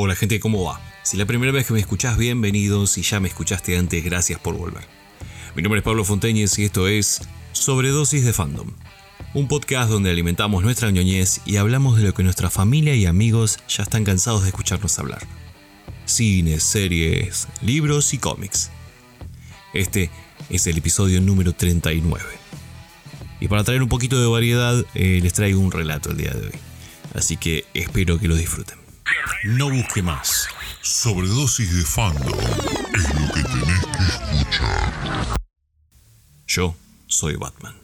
Hola gente, ¿cómo va? Si la primera vez que me escuchás, bienvenido. Si ya me escuchaste antes, gracias por volver. Mi nombre es Pablo Fonteñez y esto es Sobredosis de Fandom. Un podcast donde alimentamos nuestra ñoñez y hablamos de lo que nuestra familia y amigos ya están cansados de escucharnos hablar. Cines, series, libros y cómics. Este es el episodio número 39. Y para traer un poquito de variedad, eh, les traigo un relato el día de hoy. Así que espero que lo disfruten. No busque más. Sobredosis de fandom es lo que tenés que escuchar. Yo soy Batman.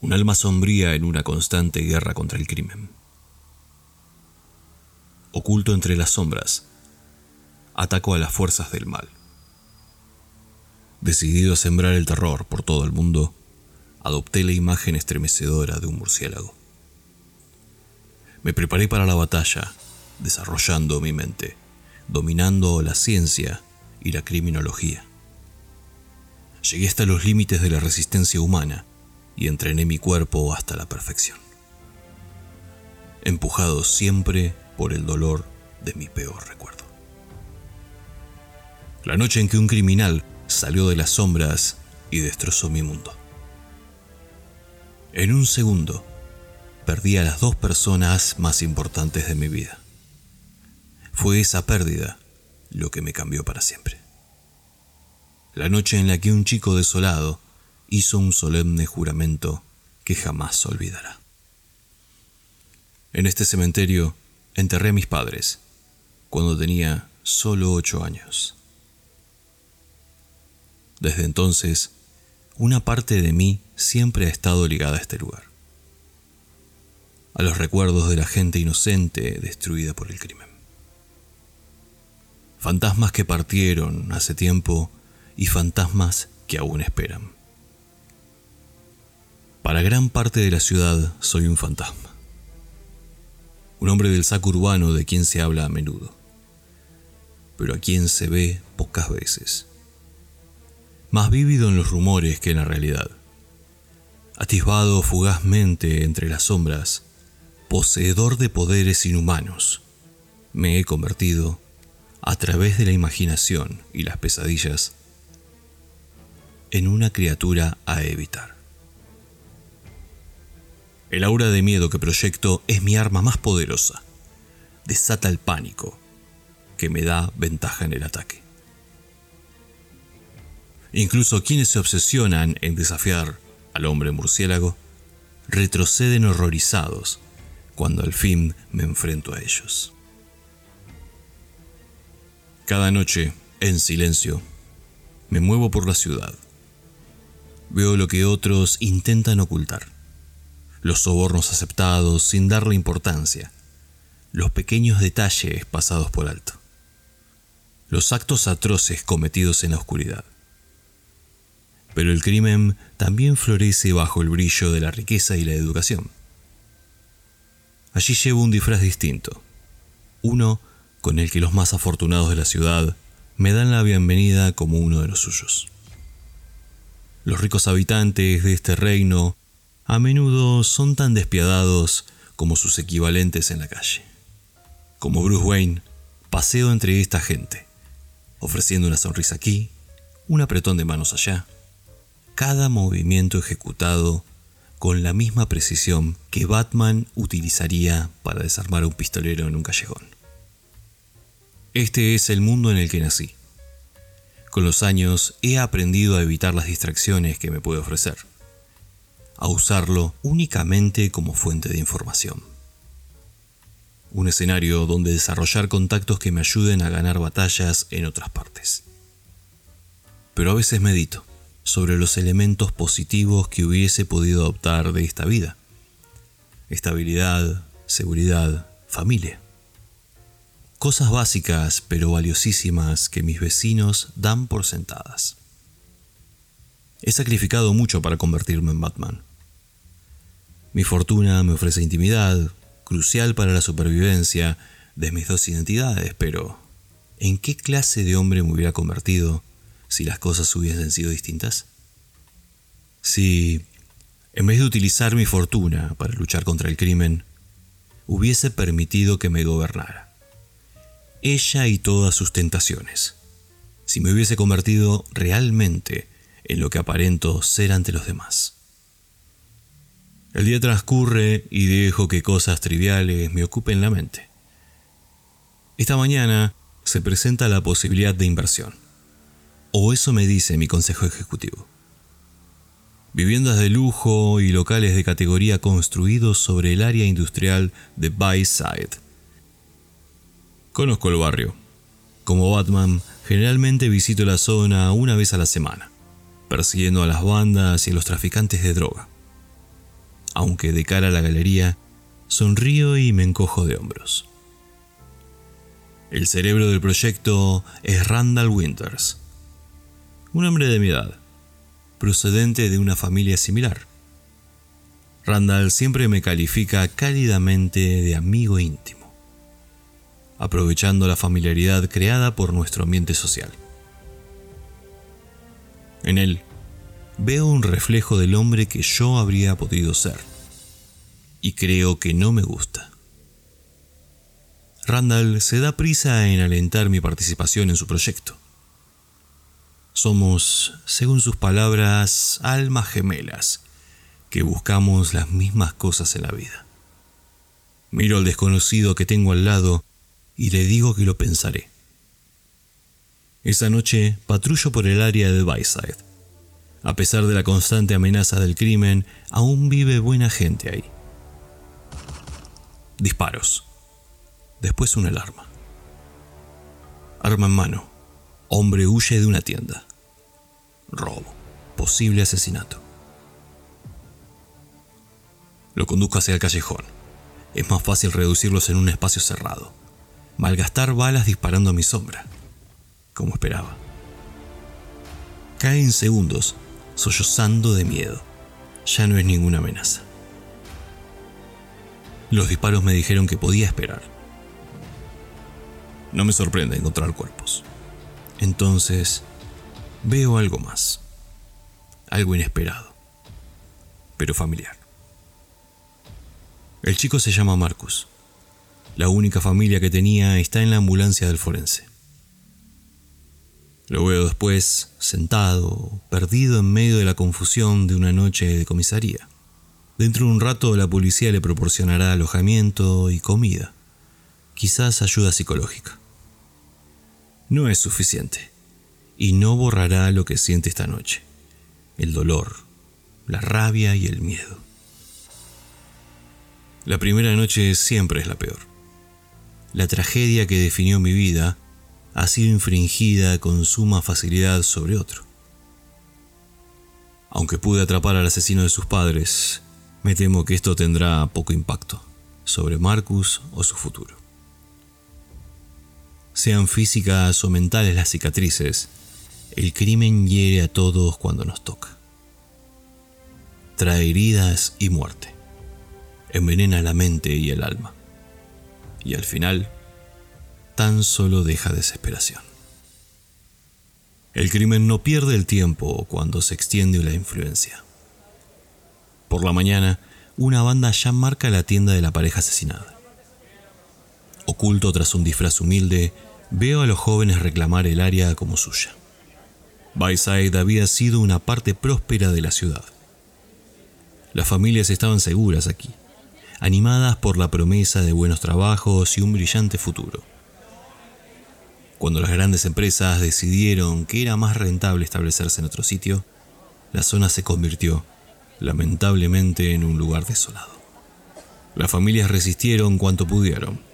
Un alma sombría en una constante guerra contra el crimen. Oculto entre las sombras, ataco a las fuerzas del mal. Decidido a sembrar el terror por todo el mundo, adopté la imagen estremecedora de un murciélago. Me preparé para la batalla, desarrollando mi mente, dominando la ciencia y la criminología. Llegué hasta los límites de la resistencia humana y entrené mi cuerpo hasta la perfección. Empujado siempre por el dolor de mi peor recuerdo. La noche en que un criminal salió de las sombras y destrozó mi mundo. En un segundo, perdí a las dos personas más importantes de mi vida. Fue esa pérdida lo que me cambió para siempre. La noche en la que un chico desolado hizo un solemne juramento que jamás olvidará. En este cementerio enterré a mis padres cuando tenía solo ocho años. Desde entonces, una parte de mí siempre ha estado ligada a este lugar a los recuerdos de la gente inocente destruida por el crimen. Fantasmas que partieron hace tiempo y fantasmas que aún esperan. Para gran parte de la ciudad soy un fantasma. Un hombre del saco urbano de quien se habla a menudo, pero a quien se ve pocas veces. Más vívido en los rumores que en la realidad. Atisbado fugazmente entre las sombras, poseedor de poderes inhumanos. Me he convertido, a través de la imaginación y las pesadillas, en una criatura a evitar. El aura de miedo que proyecto es mi arma más poderosa. Desata el pánico, que me da ventaja en el ataque. Incluso quienes se obsesionan en desafiar al hombre murciélago retroceden horrorizados cuando al fin me enfrento a ellos. Cada noche, en silencio, me muevo por la ciudad. Veo lo que otros intentan ocultar. Los sobornos aceptados sin darle importancia. Los pequeños detalles pasados por alto. Los actos atroces cometidos en la oscuridad. Pero el crimen también florece bajo el brillo de la riqueza y la educación. Allí llevo un disfraz distinto, uno con el que los más afortunados de la ciudad me dan la bienvenida como uno de los suyos. Los ricos habitantes de este reino a menudo son tan despiadados como sus equivalentes en la calle. Como Bruce Wayne, paseo entre esta gente, ofreciendo una sonrisa aquí, un apretón de manos allá, cada movimiento ejecutado con la misma precisión que Batman utilizaría para desarmar a un pistolero en un callejón. Este es el mundo en el que nací. Con los años he aprendido a evitar las distracciones que me puede ofrecer, a usarlo únicamente como fuente de información. Un escenario donde desarrollar contactos que me ayuden a ganar batallas en otras partes. Pero a veces medito sobre los elementos positivos que hubiese podido adoptar de esta vida. Estabilidad, seguridad, familia. Cosas básicas pero valiosísimas que mis vecinos dan por sentadas. He sacrificado mucho para convertirme en Batman. Mi fortuna me ofrece intimidad, crucial para la supervivencia de mis dos identidades, pero ¿en qué clase de hombre me hubiera convertido si las cosas hubiesen sido distintas? Si, en vez de utilizar mi fortuna para luchar contra el crimen, hubiese permitido que me gobernara. ella y todas sus tentaciones, si me hubiese convertido realmente en lo que aparento ser ante los demás. El día transcurre y dejo que cosas triviales me ocupen la mente. Esta mañana se presenta la posibilidad de inversión. O eso me dice mi consejo ejecutivo. Viviendas de lujo y locales de categoría construidos sobre el área industrial de Bayside. Conozco el barrio. Como Batman, generalmente visito la zona una vez a la semana, persiguiendo a las bandas y a los traficantes de droga. Aunque de cara a la galería, sonrío y me encojo de hombros. El cerebro del proyecto es Randall Winters, un hombre de mi edad, procedente de una familia similar. Randall siempre me califica cálidamente de amigo íntimo, aprovechando la familiaridad creada por nuestro ambiente social. En él veo un reflejo del hombre que yo habría podido ser, y creo que no me gusta. Randall se da prisa en alentar mi participación en su proyecto. Somos, según sus palabras, almas gemelas que buscamos las mismas cosas en la vida. Miro al desconocido que tengo al lado y le digo que lo pensaré. Esa noche patrullo por el área de Bayside. A pesar de la constante amenaza del crimen, aún vive buena gente ahí. Disparos. Después una alarma. Arma en mano. Hombre huye de una tienda. Robo. Posible asesinato. Lo conduzco hacia el callejón. Es más fácil reducirlos en un espacio cerrado. Malgastar balas disparando a mi sombra. Como esperaba. Cae en segundos, sollozando de miedo. Ya no es ninguna amenaza. Los disparos me dijeron que podía esperar. No me sorprende encontrar cuerpos. Entonces, veo algo más. Algo inesperado, pero familiar. El chico se llama Marcus. La única familia que tenía está en la ambulancia del forense. Lo veo después sentado, perdido en medio de la confusión de una noche de comisaría. Dentro de un rato la policía le proporcionará alojamiento y comida, quizás ayuda psicológica no es suficiente y no borrará lo que siente esta noche, el dolor, la rabia y el miedo. La primera noche siempre es la peor. La tragedia que definió mi vida ha sido infringida con suma facilidad sobre otro. Aunque pude atrapar al asesino de sus padres, me temo que esto tendrá poco impacto sobre Marcus o su futuro sean físicas o mentales las cicatrices, el crimen hiere a todos cuando nos toca. Trae heridas y muerte. Envenena la mente y el alma. Y al final, tan solo deja desesperación. El crimen no pierde el tiempo cuando se extiende la influencia. Por la mañana, una banda ya marca la tienda de la pareja asesinada. Oculto tras un disfraz humilde, veo a los jóvenes reclamar el área como suya. Bayside había sido una parte próspera de la ciudad. Las familias estaban seguras aquí, animadas por la promesa de buenos trabajos y un brillante futuro. Cuando las grandes empresas decidieron que era más rentable establecerse en otro sitio, la zona se convirtió, lamentablemente, en un lugar desolado. Las familias resistieron cuanto pudieron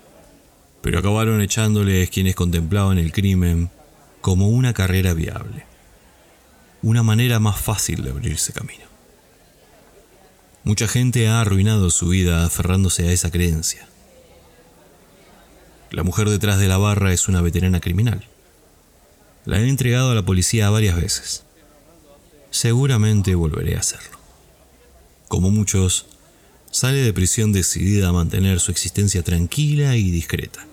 pero acabaron echándoles quienes contemplaban el crimen como una carrera viable, una manera más fácil de abrirse camino. Mucha gente ha arruinado su vida aferrándose a esa creencia. La mujer detrás de la barra es una veterana criminal. La he entregado a la policía varias veces. Seguramente volveré a hacerlo. Como muchos, sale de prisión decidida a mantener su existencia tranquila y discreta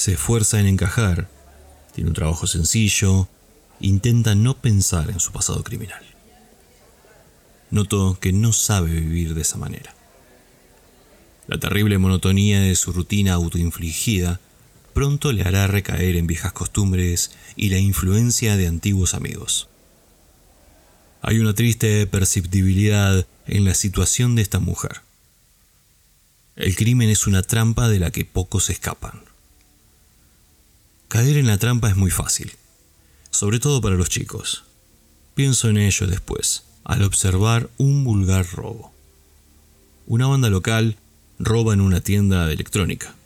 se esfuerza en encajar, tiene un trabajo sencillo, intenta no pensar en su pasado criminal. Noto que no sabe vivir de esa manera. La terrible monotonía de su rutina autoinfligida pronto le hará recaer en viejas costumbres y la influencia de antiguos amigos. Hay una triste perceptibilidad en la situación de esta mujer. El crimen es una trampa de la que pocos escapan. Caer en la trampa es muy fácil, sobre todo para los chicos. Pienso en ello después, al observar un vulgar robo. Una banda local roba en una tienda de electrónica.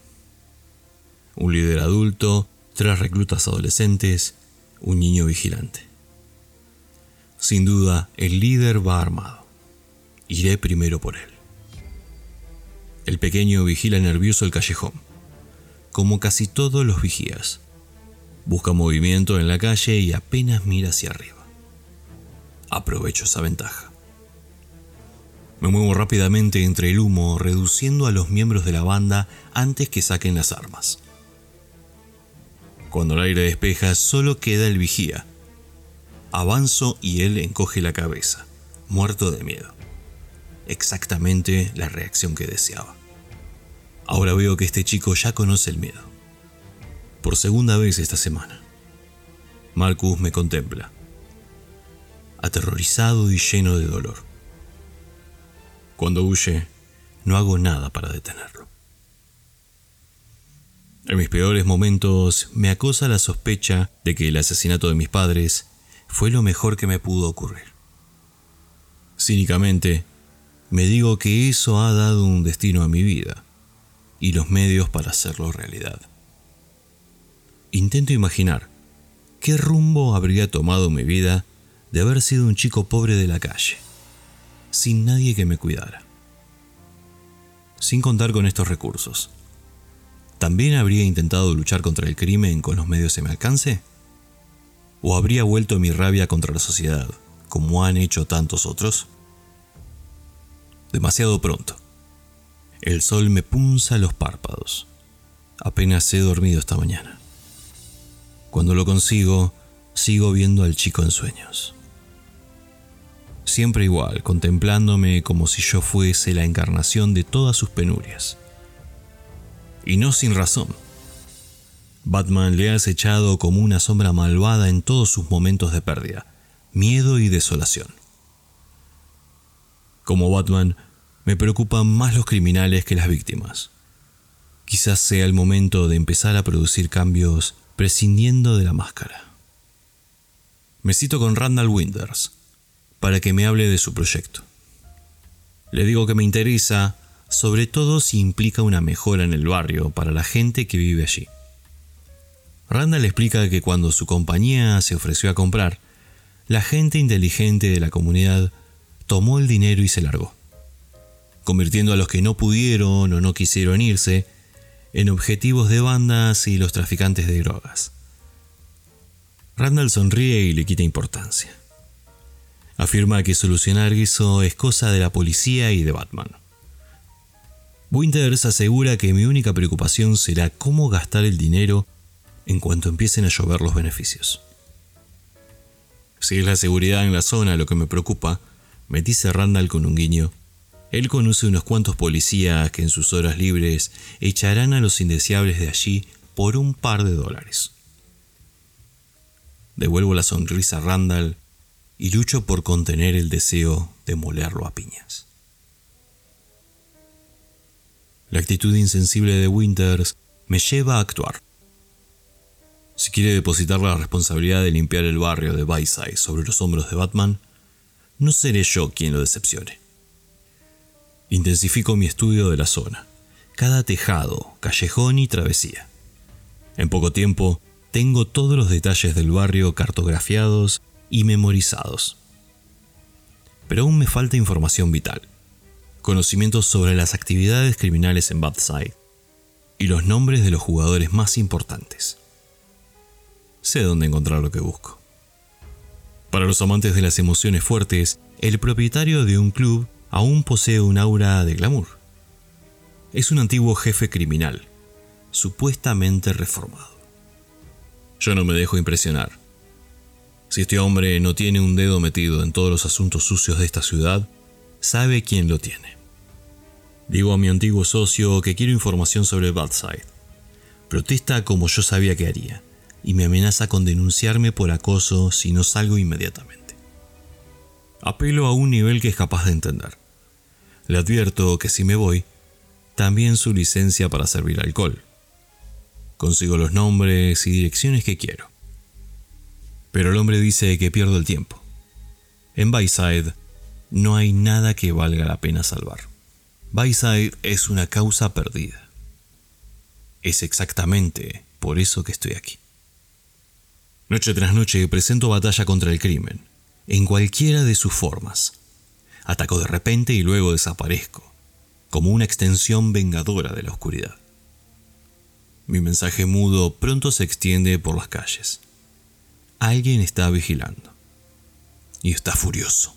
Un líder adulto, tres reclutas adolescentes, un niño vigilante. Sin duda, el líder va armado. Iré primero por él. El pequeño vigila nervioso el callejón, como casi todos los vigías. Busca movimiento en la calle y apenas mira hacia arriba. Aprovecho esa ventaja. Me muevo rápidamente entre el humo, reduciendo a los miembros de la banda antes que saquen las armas. Cuando el aire despeja, solo queda el vigía. Avanzo y él encoge la cabeza, muerto de miedo. Exactamente la reacción que deseaba. Ahora veo que este chico ya conoce el miedo. Por segunda vez esta semana. Marcus me contempla, aterrorizado y lleno de dolor. Cuando huye, no hago nada para detenerlo. En mis peores momentos me acosa la sospecha de que el asesinato de mis padres fue lo mejor que me pudo ocurrir. Cínicamente, me digo que eso ha dado un destino a mi vida y los medios para hacerlo realidad. Intento imaginar qué rumbo habría tomado mi vida de haber sido un chico pobre de la calle sin nadie que me cuidara. Sin contar con estos recursos, ¿también habría intentado luchar contra el crimen con los medios a mi alcance? ¿O habría vuelto mi rabia contra la sociedad, como han hecho tantos otros? Demasiado pronto. El sol me punza los párpados. Apenas he dormido esta mañana. Cuando lo consigo, sigo viendo al chico en sueños siempre igual, contemplándome como si yo fuese la encarnación de todas sus penurias. Y no sin razón. Batman le ha acechado como una sombra malvada en todos sus momentos de pérdida, miedo y desolación. Como Batman, me preocupan más los criminales que las víctimas. Quizás sea el momento de empezar a producir cambios prescindiendo de la máscara. Me cito con Randall Winters, para que me hable de su proyecto. Le digo que me interesa, sobre todo si implica una mejora en el barrio para la gente que vive allí. Randall explica que cuando su compañía se ofreció a comprar, la gente inteligente de la comunidad tomó el dinero y se largó, convirtiendo a los que no pudieron o no quisieron irse en objetivos de bandas y los traficantes de drogas. Randall sonríe y le quita importancia. Afirma que solucionar eso es cosa de la policía y de Batman. Winters asegura que mi única preocupación será cómo gastar el dinero en cuanto empiecen a llover los beneficios. Si es la seguridad en la zona lo que me preocupa, me dice Randall con un guiño, él conoce unos cuantos policías que en sus horas libres echarán a los indeseables de allí por un par de dólares. Devuelvo la sonrisa a Randall y lucho por contener el deseo de molerlo a piñas. La actitud insensible de Winters me lleva a actuar. Si quiere depositar la responsabilidad de limpiar el barrio de Bayside sobre los hombros de Batman, no seré yo quien lo decepcione. Intensifico mi estudio de la zona, cada tejado, callejón y travesía. En poco tiempo, tengo todos los detalles del barrio cartografiados y memorizados. Pero aún me falta información vital, conocimientos sobre las actividades criminales en Bathside y los nombres de los jugadores más importantes. Sé dónde encontrar lo que busco. Para los amantes de las emociones fuertes, el propietario de un club aún posee un aura de glamour. Es un antiguo jefe criminal, supuestamente reformado. Yo no me dejo impresionar si este hombre no tiene un dedo metido en todos los asuntos sucios de esta ciudad, sabe quién lo tiene. Digo a mi antiguo socio que quiero información sobre Badside, Protesta como yo sabía que haría y me amenaza con denunciarme por acoso si no salgo inmediatamente. Apelo a un nivel que es capaz de entender. Le advierto que si me voy, también su licencia para servir alcohol. Consigo los nombres y direcciones que quiero. Pero el hombre dice que pierdo el tiempo. En Bayside no hay nada que valga la pena salvar. Bayside es una causa perdida. Es exactamente por eso que estoy aquí. Noche tras noche presento batalla contra el crimen, en cualquiera de sus formas. Ataco de repente y luego desaparezco, como una extensión vengadora de la oscuridad. Mi mensaje mudo pronto se extiende por las calles. Alguien está vigilando. Y está furioso.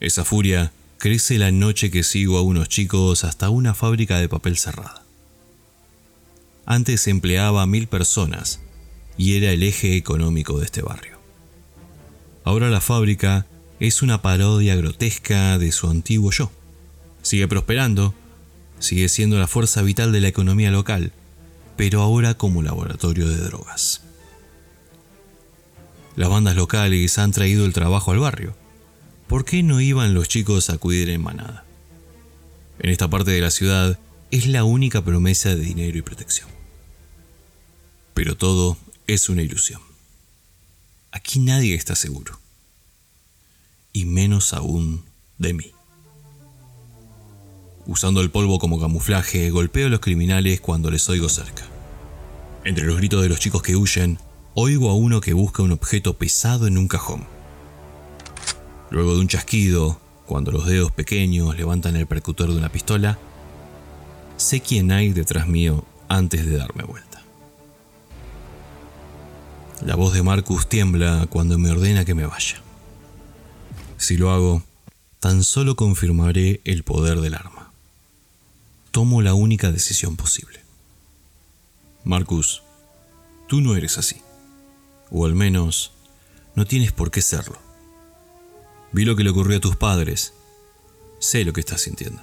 Esa furia crece la noche que sigo a unos chicos hasta una fábrica de papel cerrada. Antes empleaba a mil personas y era el eje económico de este barrio. Ahora la fábrica es una parodia grotesca de su antiguo yo. Sigue prosperando, sigue siendo la fuerza vital de la economía local, pero ahora como laboratorio de drogas. Las bandas locales han traído el trabajo al barrio ¿por qué no iban los chicos a acudir en manada? En esta parte de la ciudad es la única promesa de dinero y protección. Pero todo es una ilusión. Aquí nadie está seguro. Y menos aún de mí. Usando el polvo como camuflaje, golpeo a los criminales cuando les oigo cerca. Entre los gritos de los chicos que huyen, oigo a uno que busca un objeto pesado en un cajón. Luego de un chasquido, cuando los dedos pequeños levantan el percutor de una pistola, sé quién hay detrás mío antes de darme vuelta. La voz de Marcus tiembla cuando me ordena que me vaya. Si lo hago, tan solo confirmaré el poder del arma. Tomo la única decisión posible. Marcus, tú no eres así. O al menos, no tienes por qué serlo. Vi lo que le ocurrió a tus padres. Sé lo que estás sintiendo.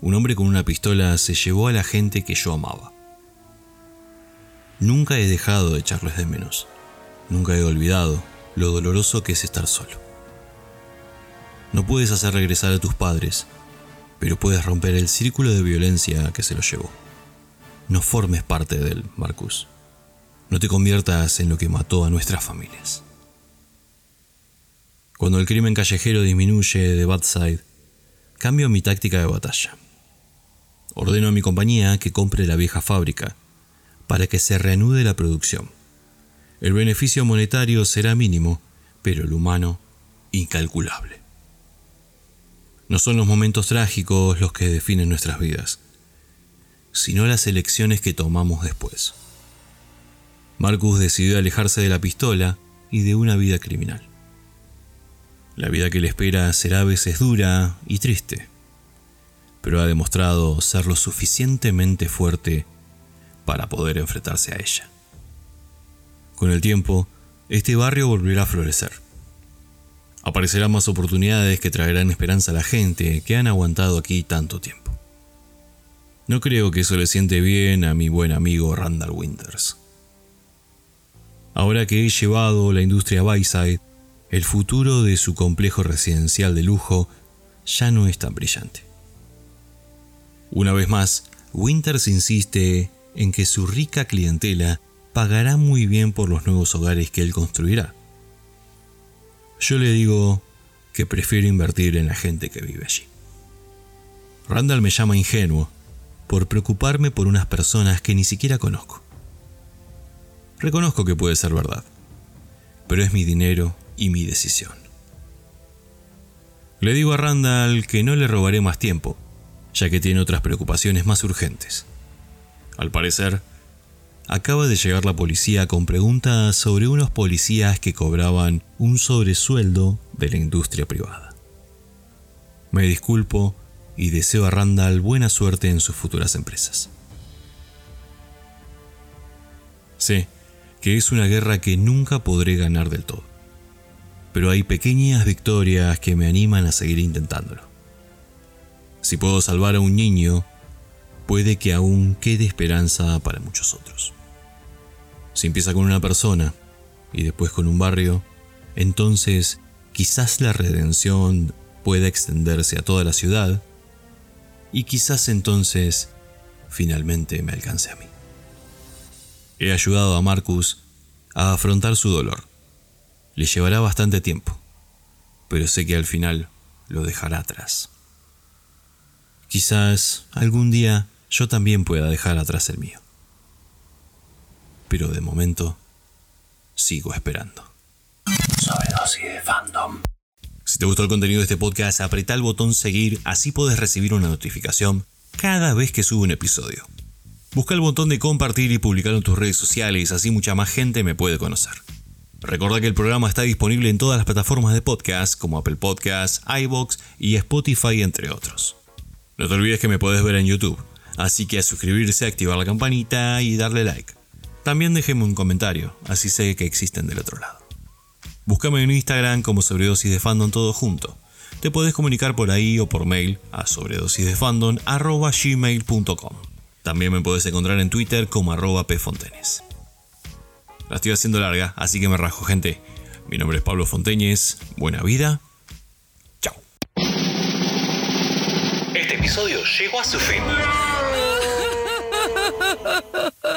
Un hombre con una pistola se llevó a la gente que yo amaba. Nunca he dejado de echarles de menos. Nunca he olvidado lo doloroso que es estar solo. No puedes hacer regresar a tus padres, pero puedes romper el círculo de violencia que se los llevó. No formes parte de él, Marcus. No te conviertas en lo que mató a nuestras familias. Cuando el crimen callejero disminuye de Badside, cambio mi táctica de batalla. Ordeno a mi compañía que compre la vieja fábrica para que se reanude la producción. El beneficio monetario será mínimo, pero el humano incalculable. No son los momentos trágicos los que definen nuestras vidas, sino las elecciones que tomamos después. Marcus decidió alejarse de la pistola y de una vida criminal. La vida que le espera será a veces dura y triste, pero ha demostrado ser lo suficientemente fuerte para poder enfrentarse a ella. Con el tiempo, este barrio volverá a florecer. Aparecerán más oportunidades que traerán esperanza a la gente que han aguantado aquí tanto tiempo. No creo que eso le siente bien a mi buen amigo Randall Winters. Ahora que he llevado la industria Bayside el futuro de su complejo residencial de lujo ya no es tan brillante. Una vez más, Winters insiste en que su rica clientela pagará muy bien por los nuevos hogares que él construirá. Yo le digo que prefiero invertir en la gente que vive allí. Randall me llama ingenuo por preocuparme por unas personas que ni siquiera conozco. Reconozco que puede ser verdad, pero es mi dinero y mi decisión. Le digo a Randall que no le robaré más tiempo, ya que tiene otras preocupaciones más urgentes. Al parecer, acaba de llegar la policía con preguntas sobre unos policías que cobraban un sobresueldo de la industria privada. Me disculpo y deseo a Randall buena suerte en sus futuras empresas. Sé que es una guerra que nunca podré ganar del todo pero hay pequeñas victorias que me animan a seguir intentándolo. Si puedo salvar a un niño, puede que aún quede esperanza para muchos otros. Si empieza con una persona y después con un barrio, entonces quizás la redención pueda extenderse a toda la ciudad y quizás entonces finalmente me alcance a mí. He ayudado a Marcus a afrontar su dolor. Le llevará bastante tiempo, pero sé que al final lo dejará atrás. Quizás algún día yo también pueda dejar atrás el mío. Pero de momento sigo esperando. Sobredosis de fandom. Si te gustó el contenido de este podcast, apreta el botón seguir, así puedes recibir una notificación cada vez que subo un episodio. Busca el botón de compartir y publicar en tus redes sociales, así mucha más gente me puede conocer. Recuerda que el programa está disponible en todas las plataformas de podcast como Apple Podcasts, iBox y Spotify, entre otros. No te olvides que me puedes ver en YouTube, así que a suscribirse, activar la campanita y darle like. También déjeme un comentario, así sé que existen del otro lado. Búscame en Instagram como sobredosis de fandom todo junto. Te puedes comunicar por ahí o por mail a sobredosisdefandom.gmail.com. También me puedes encontrar en Twitter como arroba pfontenes. La estoy haciendo larga, así que me rajo, gente. Mi nombre es Pablo Fonteñez. Buena vida episodio llegó a su fin.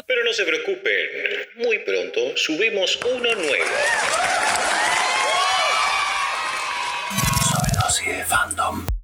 Pero no se preocupen, muy pronto subimos uno nuevo. Fandom.